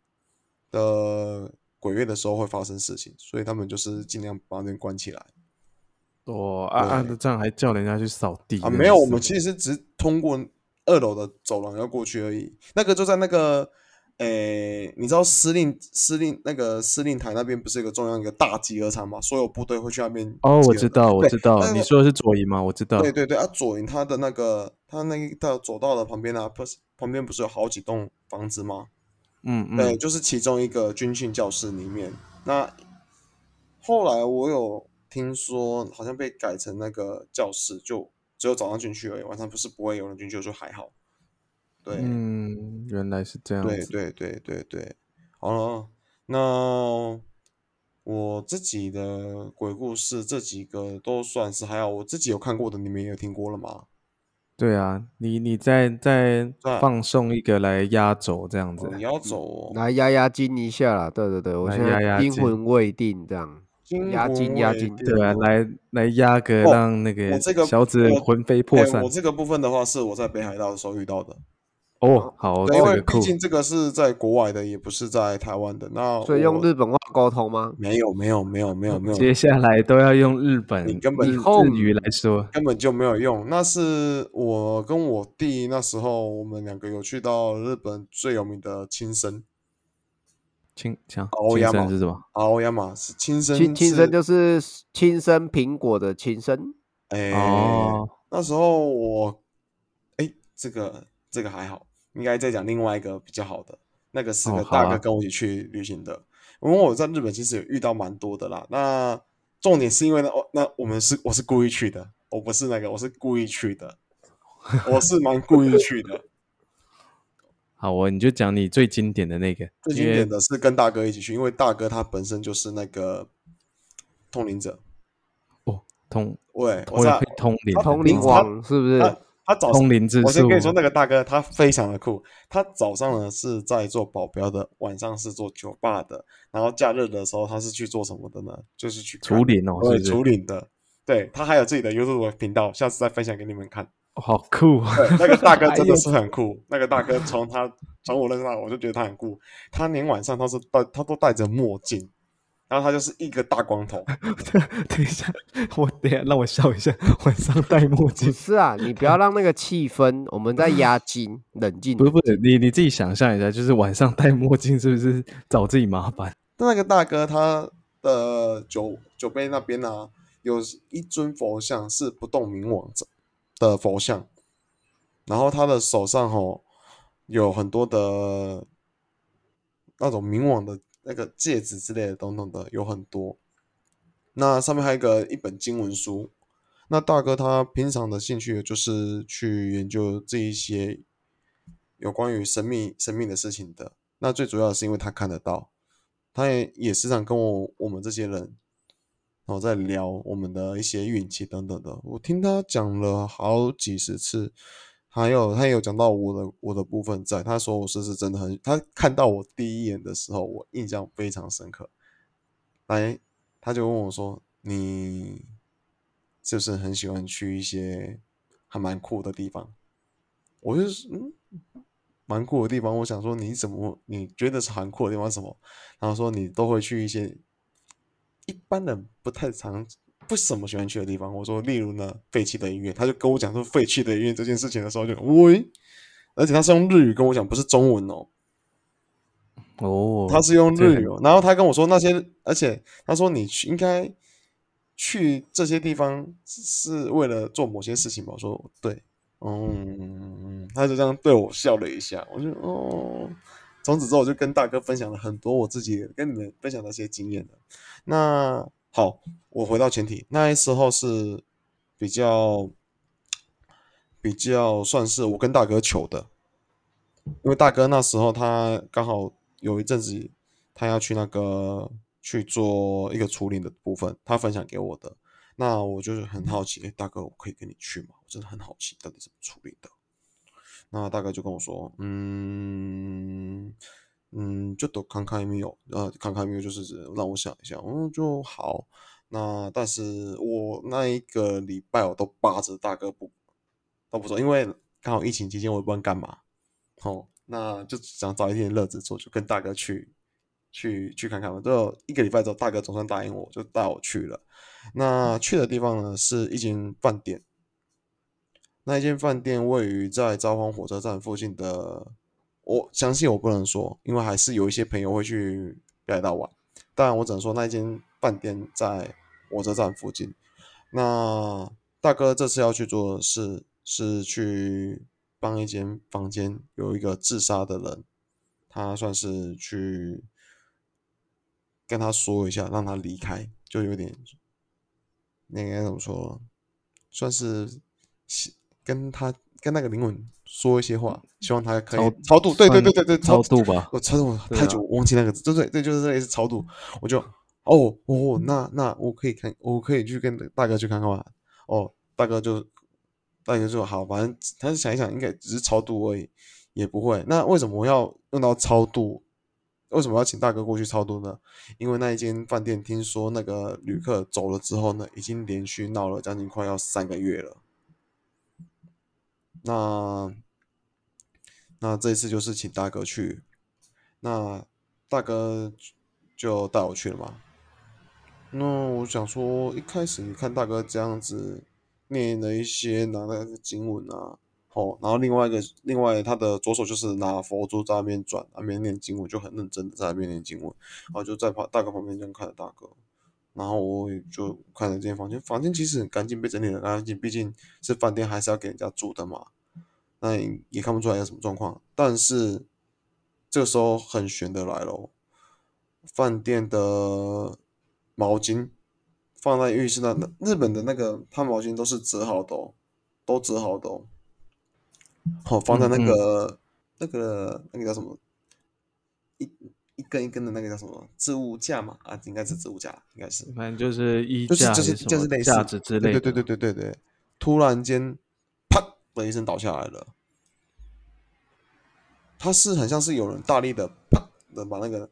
的鬼月的时候会发生事情，所以他们就是尽量把那边关起来哦暗暗的这样还叫人家去扫地啊。没有，我们其实只通过二楼的走廊要过去而已。那个就在那个。诶，你知道司令司令那个司令台那边不是有个中央一个大集合场吗？所有部队会去那边哦，我知道，我对知道，你说的是左营吗？我知道。对对对，啊，左营它的那个，它那个到走道的旁边啊，不是旁边不是有好几栋房子吗？嗯对，嗯，就是其中一个军训教室里面。那后来我有听说，好像被改成那个教室，就只有早上进去而已，晚上不是不会有人进去，就还好。对，嗯，原来是这样子。对对对对对，好了，那我自己的鬼故事这几个都算是还好，我自己有看过的，你们也有听过了吗？对啊，你你再再放送一个来压轴这样子哦，你要走哦，来压压惊一下啦，对对对，我来现在压压惊阴魂未定这样。压惊压惊对啊，哦来来压个哦让那个小子魂飞魄散哎我。这个部分的话，是我在北海道的时候遇到的。哦，好，对，因为。毕竟这个是在国外的，也不是在台湾的。那所以用日本话沟通吗？没有没有没有没有没有，接下来都要用日本你根本日以后日语来说。根本就没有用。那是我跟我弟那时候，我们两个有去到日本最有名的青森，亲强亲欧亚马是什么？奥亚马是青森亲亲是生就是亲生苹果的亲生。哎、哦，那时候我哎、这个这个还好，应该再讲另外一个比较好的，那个是个大哥跟我一起去旅行的。因为我在日本其实有遇到蛮多的啦。那重点是因为呢，哦，那我们是我是故意去的，我不是那个，我是故意去的，我是蛮故意去的。好，我你就讲你最经典的那个，最经典的是跟大哥一起去，因为大哥他本身就是那个通灵者。哦，通喂，我在通灵，通灵王是不是？他他早通灵之术我先跟你说，那个大哥他非常的酷。他早上呢是在做保镖的，晚上是做酒吧的，然后假日的时候他是去做什么的呢？就是去看除灵哦，是对不是？除灵的。对他还有自己的 YouTube 频道，下次再分享给你们看。哦好酷啊！那个大哥真的 是很酷。那个大哥从他从我认识他，我就觉得他很酷。他连晚上他是戴他都戴着墨镜，然后他就是一个大光头。等一下，我等一下让我笑一下，晚上戴墨镜。是啊，你不要让那个气氛，我们在压惊，冷静。不是不是，你你自己想象一下，就是晚上戴墨镜是不是找自己麻烦？但那个大哥他的酒酒杯那边呢、有一尊佛像是不动明王者的佛像，然后他的手上吼有很多的那种冥王的那个戒指之类的等等的有很多。那上面还有一个一本经文书。那大哥他平常的兴趣就是去研究这一些有关于神秘神秘的事情的。那最主要的是因为他看得到，他也也时常跟我我们这些人，然后在聊我们的一些运气等等的。我听他讲了好几十次，还有他也有讲到我的我的部分，在他说我是是真的很，他看到我第一眼的时候，我印象非常深刻。来，他就问我说：“你？”是不是很喜欢去一些还蛮酷的地方？我就是嗯，蛮酷的地方。我想说，你怎么你觉得是很酷的地方什么？然后说你都会去一些一般人不太常、不怎么喜欢去的地方。我说，例如呢，废弃的医院。他就跟我讲说废弃的医院这件事情的时候，就喂，而且他是用日语跟我讲，不是中文哦。哦，他是用日语。然后他跟我说那些，而且他说你去应该。去这些地方是为了做某些事情吧？我说对，嗯，他就这样对我笑了一下。我就哦，从此之后我就跟大哥分享了很多我自己跟你们分享的一些经验的。那好，我回到前提，那时候是比较比较算是我跟大哥求的，因为大哥那时候他刚好有一阵子他要去那个。去做一个处理的部分，他分享给我的，那我就是很好奇，哎，大哥，我可以跟你去吗？我真的很好奇，到底怎么处理的？那大哥就跟我说，嗯嗯，就都看看没有，呃，看看没有，就是让我想一下，嗯，就好。那但是我那一个礼拜我都扒着大哥不都不说，因为刚好疫情期间我也不知道干嘛，哦，那就想找一点乐子做，就跟大哥去。去去看看嘛，就一个礼拜之后，大哥总算答应我，就带我去了。那去的地方呢，是一间饭店。那一间饭店位于在札幌火车站附近的，我相信我不能说，因为还是有一些朋友会去北海道玩。但我只能说，那间饭店在火车站附近。那大哥这次要去做的事，是去帮一间房间有一个自杀的人，他算是去。跟他说一下，让他离开，就有点，那该怎么说？算是跟他跟那个灵魂说一些话，希望他可以超度。对对对对对，超度吧。我超度太久，忘记那个字。对对对，就是类似超度。我就哦哦，那那我可以看，我可以去跟大哥去看看嘛。哦，大哥就大哥就好，反正他想一想，应该只是超度而已，也不会。那为什么要用到超度？为什么要请大哥过去超度呢？因为那一间饭店听说那个旅客走了之后呢，已经连续闹了将近快要三个月了。那那这一次就是请大哥去，那大哥就带我去了嘛。那我想说，一开始你看大哥这样子念了一些拿那个经文啊。哦，然后另外一个，另外他的左手就是拿佛珠在那边转，那边念经文，就很认真的在那边念经文，然后就在旁大哥旁边这样看着大哥，然后我也就看了这间房间，房间其实很干净，被整理的干净，毕竟是饭店，还是要给人家住的嘛，那也看不出来有什么状况。但是这个时候很悬的来了，饭店的毛巾放在浴室那，日本的那个ผ้毛巾都是折好的哦，都折好的哦。好，放在那个那个那个叫什么一一根一根的那个叫什么置物架嘛？啊，应该是置物架，应该是，反正就是衣架，就是就是类似架子之类的。对对对对对对，突然间啪的一声倒下来了。它是很像是有人大力的啪的把那个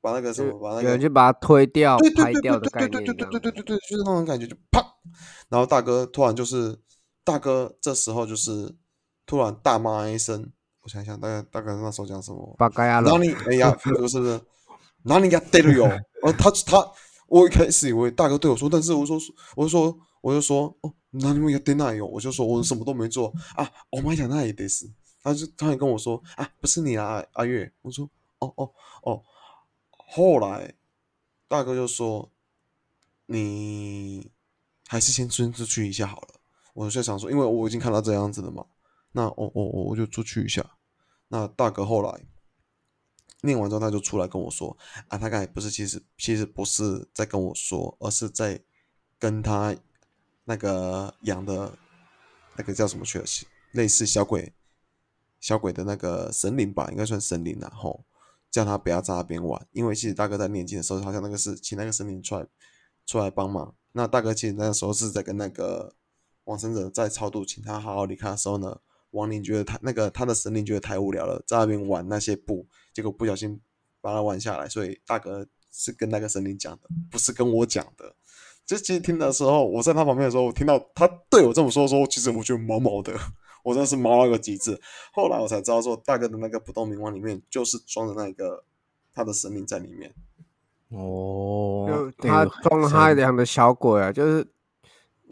把那个什么把那个有人就把它推掉、拍掉的概念。对对对对对对对，就是那种感觉，就啪。然后大哥突然就是大哥这时候就是。突然大骂一声，我想想，大概大概那时候讲什么？哪里？哎呀，是不是？哪里给他逮了哟？哦，他他，我一开始以为大哥对我说，但是我说，我就说，我就说，哦，哪里没有逮那哟？我就说我什么都没做啊！我妈讲那也得死，他就他也跟我说啊，不是你啊，阿月。我说，哦哦哦。后来大哥就说，你还是先出去一下好了。我就想说，因为我已经看到这样子了嘛。那我我我我就出去一下。那大哥后来念完之后他就出来跟我说啊，他刚才不是其实其实不是在跟我说，而是在跟他那个养的那个叫什么去了，类似小鬼小鬼的那个神灵吧，应该算神灵然后叫他不要在那边玩，因为其实大哥在念经的时候，好像那个是请那个神灵出来出来帮忙。那大哥其实那个时候是在跟那个往生者在超度，请他好好离开的时候呢，亡灵觉得他那个他的神灵觉得太无聊了，在那边玩那些布，结果不小心把它玩下来，所以大哥是跟那个神灵讲的，不是跟我讲的。就其实听的时候，我在他旁边的时候，我听到他对我这么说，说其实我觉得毛毛的，我真的是毛到个极致。后来我才知道，说大哥的那个不动明王里面就是装的那个他的神灵在里面。哦，就他装了他养的小鬼啊，就是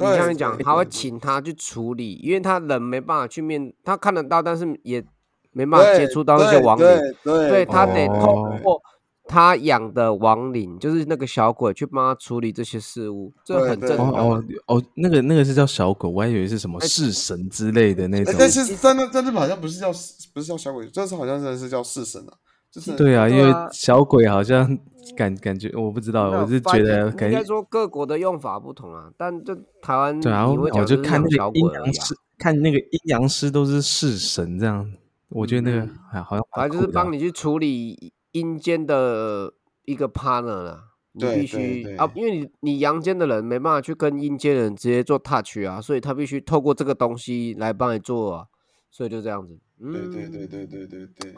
你对像你讲，他会请他去处理，因为他人没办法去面，他看得到，但是也没办法接触到那些亡灵，对对所以他得透哦过他养的亡灵，就是那个小鬼去帮他处理这些事物，这很正常。哦哦哦，那个那个是叫小鬼，我还以为是什么哎式神之类的那种。哎但是在那在日本好像不是叫不是叫小鬼，这是好像真的是叫式神啊，就是对啊，因为小鬼好像感感觉我不知道，我是觉得可能应该说各国的用法不同啊，但就台湾对啊，我就看那个阴阳师，看那个阴阳师都是式神这样，我觉得那个嗯还好像反正就是帮你。去处理阴间的一个 partner 啦。你必须啊，因为你你阳间的人没办法去跟阴间人直接做 touch 啊，所以他必须透过这个东西来帮你做啊，所以就这样子。嗯，对对对对对对对。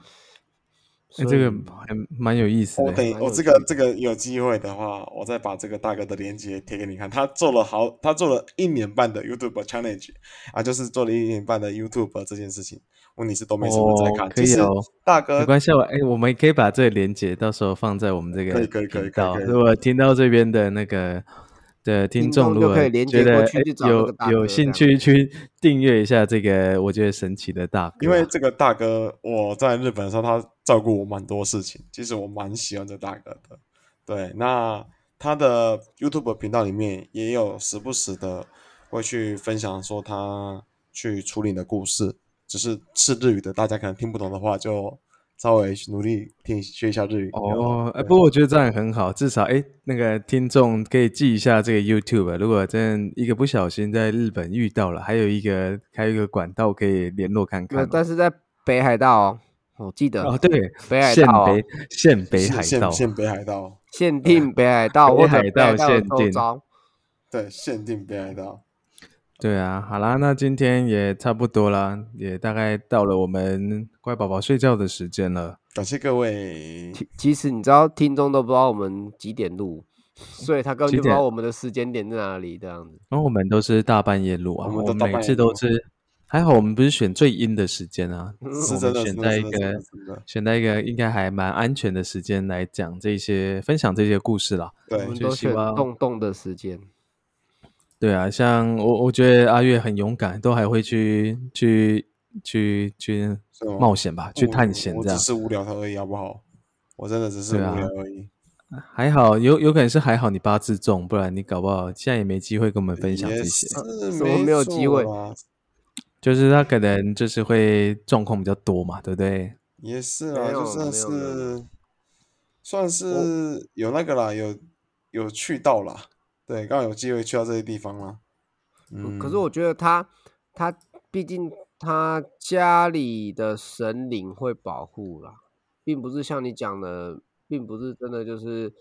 哎，这个还蛮有意思的。我等我这个这个有机会的话，我再把这个大哥的链接贴给你看。他做了好，他做了一年半的 YouTube challenge 啊，就是做了一年半的 YouTube 这件事情。问题是都没什么在看，就是哦可以哦大哥没关系，我哎，我们可以把这个连接到时候放在我们这个可以可以可以频道。可以可以如果听到这边的那个的听听众，如果可以连觉得有有兴趣去 订阅一下这个，我觉得神奇的大哥啊，因为这个大哥，我在日本的时候，他照顾我蛮多事情，其实我蛮喜欢这大哥的。对，那他的 YouTube 频道里面也有时不时的会去分享说他去处理的故事，只是是日语的，大家可能听不懂的话，就稍微努力听学一下日语。哦，哎，不过我觉得这样也很好，至少哎，那个听众可以记一下这个 YouTube。如果真一个不小心在日本遇到了，还有一个还有一个管道可以联络看看但是在北海道哦，我记得哦，对，北海道限北海道，县县北海道，限定北海道 北海道限定。对，限定北海道。对啊，好啦，那今天也差不多啦，也大概到了我们乖宝宝睡觉的时间了。感谢各位。其其实你知道，听众都不知道我们几点录，所以他根本就不知道我们的时间点在哪里，这样子。然后我们都是大半夜录啊，我们都每次都是，还好我们不是选最阴的时间啊，嗯我们是真的，选在一个选在一个应该还蛮安全的时间来讲这些分享这些故事啦。对我对们都选就希望动动的时间。对啊，像我我觉得阿月很勇敢，都还会去去去去是吗冒险吧，去探险这样我只。是无聊而已，好不好？我真的只是无对啊聊而已。还好有有可能是还好你八字重，不然你搞不好现在也没机会跟我们分享也这些。是 什么没有机会错啦就是他可能就是会状况比较多嘛，对不对？也是啊，没有就算没有没有是算是有那个啦，有有去到啦，对，刚好有机会去到这些地方啦。嗯，可是我觉得他他毕竟他家里的神灵会保护啦，并不是像你讲的，并不是真的就是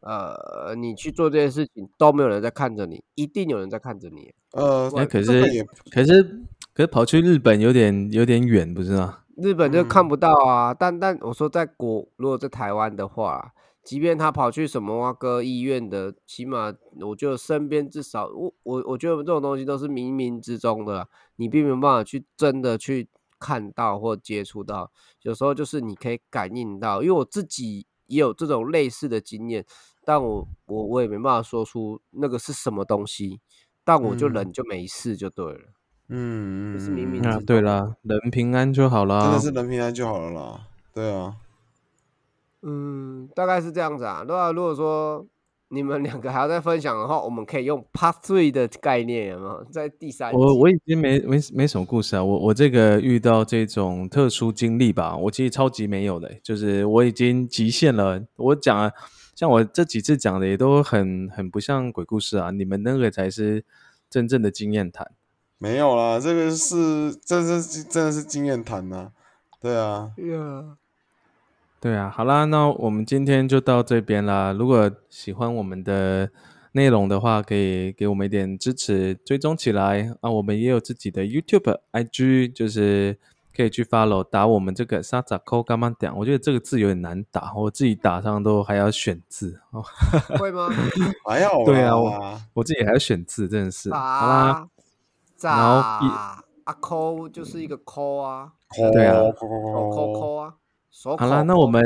呃，你去做这些事情都没有人在看着你，一定有人在看着你。呃，那可是可是可是跑去日本有点有点远，不是吗？日本就看嗯不到啊，但但我说在国，如果在台湾的话，即便他跑去什么蛙哥医院的，起码我觉得身边至少我我我觉得这种东西都是冥冥之中的啦，你并没有办法去真的去看到或接触到，有时候就是你可以感应到，因为我自己也有这种类似的经验，但我我我也没办法说出那个是什么东西，但我就嗯人就没事就对了。嗯嗯，就是冥冥之中对啦，人平安就好啦。真的是人平安就好了啦。对啊，嗯，大概是这样子啊。对啊，如果说你们两个还要再分享的话，我们可以用 Part Three 的概念，有没有？在第三，我我已经没没没什么故事啊，我我这个遇到这种特殊经历吧，我其实超级没有的，就是我已经极限了。我讲啊，像我这几次讲的也都很很不像鬼故事啊，你们那个才是真正的经验谈。没有啦，这个是这是真的是经验谈呐，对啊，呀，对啊，好啦，那我们今天就到这边啦。如果喜欢我们的内容的话，可以给我们一点支持，追踪起来啊。我们也有自己的 YouTube、IG，就是可以去 follow 打我们这个沙扎扣干嘛讲？我觉得这个字有点难打，我自己打上都还要选字哦。会吗？还好对啊我我自己还要选字，真的是。好啦，炸然后炸啊抠就是一个扣啊，对啊抠抠手抠抠啊，手好啦，抠抠那我们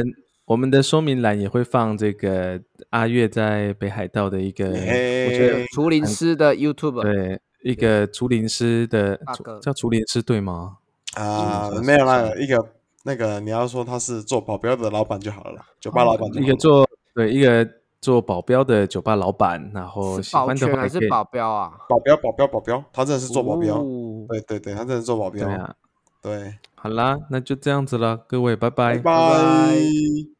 我们的说明栏也会放这个阿月在北海道的一个，嘿我觉得竹林师的 YouTube 对一个竹林师的叫竹林师对吗？啊，嗯没有啦，一个那个你要说他是做保镖的老板就好了啦，酒吧老板一个做对一个做保镖的酒吧老板，然后是喜欢的还是保镖啊？保镖保镖保镖，他真的是做保镖，哦对对对，他真的是做保镖，对啊。对，好啦，那就这样子了，各位，拜拜拜拜。